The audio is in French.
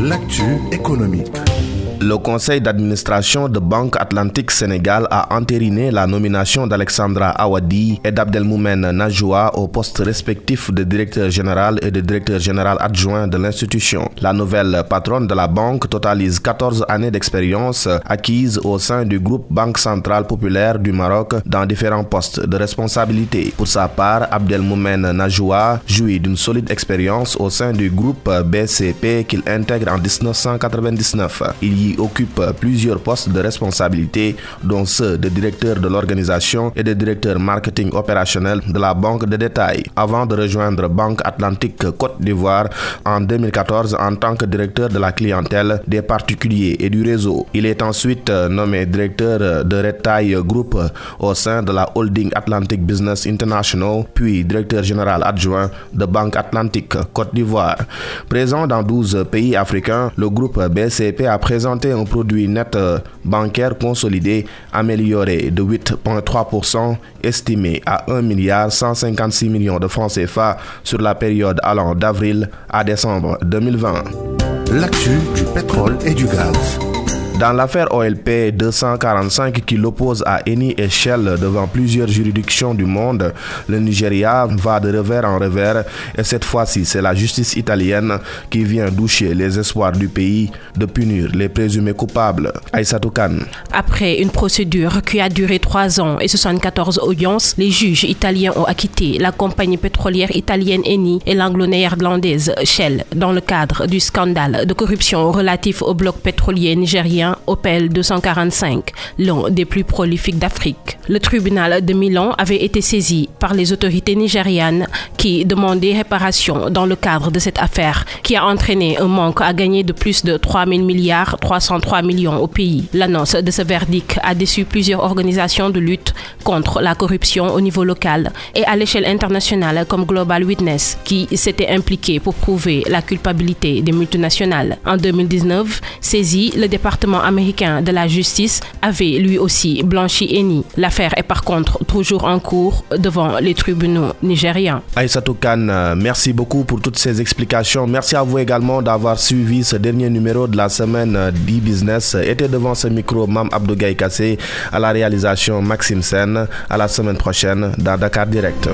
L'actu économique. Le conseil d'administration de Banque Atlantique Sénégal a entériné la nomination d'Alexandra Awadi et d'Abdelmoumen Najwa au poste respectif de directeur général et de directeur général adjoint de l'institution. La nouvelle patronne de la banque totalise 14 années d'expérience acquises au sein du groupe Banque Centrale Populaire du Maroc dans différents postes de responsabilité. Pour sa part, Abdelmoumen Najwa jouit d'une solide expérience au sein du groupe BCP qu'il intègre en 1999. Il y occupe plusieurs postes de responsabilité, dont ceux de directeur de l'organisation et de directeur marketing opérationnel de la banque de détail, avant de rejoindre Banque Atlantique Côte d'Ivoire en 2014 en tant que directeur de la clientèle des particuliers et du réseau. Il est ensuite nommé directeur de Retail Group au sein de la holding Atlantic Business International, puis directeur général adjoint de Banque Atlantique Côte d'Ivoire. Présent dans 12 pays africains, le groupe BCP a présenté un produit net euh, bancaire consolidé amélioré de 8,3%, estimé à 1 milliard 156 millions de francs CFA sur la période allant d'avril à décembre 2020. L'actu du pétrole et du gaz. Dans l'affaire OLP 245 qui l'oppose à Eni et Shell devant plusieurs juridictions du monde, le Nigeria va de revers en revers et cette fois-ci c'est la justice italienne qui vient doucher les espoirs du pays de punir les présumés coupables. Aïssatou Khan. Après une procédure qui a duré 3 ans et 74 audiences, les juges italiens ont acquitté la compagnie pétrolière italienne Eni et l'anglo-néerlandaise Shell dans le cadre du scandale de corruption relatif au bloc pétrolier nigérien Opel 245, l'un des plus prolifiques d'Afrique. Le tribunal de Milan avait été saisi par les autorités nigérianes qui demandaient réparation dans le cadre de cette affaire qui a entraîné un manque à gagner de plus de 3 000 milliards 303 millions au pays. L'annonce de ce verdict a déçu plusieurs organisations de lutte contre la corruption au niveau local et à l'échelle internationale comme Global Witness qui s'était impliqué pour prouver la culpabilité des multinationales. En 2019, saisi, le département américain de la justice avait lui aussi blanchi Eni. L'affaire est par contre toujours en cours devant les tribunaux nigériens. Aïssatou Khan, euh, merci beaucoup pour toutes ces explications. Merci à vous également d'avoir suivi ce dernier numéro de la semaine d'e-business. Était devant ce micro Mam Abdou Kassé à la réalisation Maxime Sen. À la semaine prochaine dans Dakar Direct.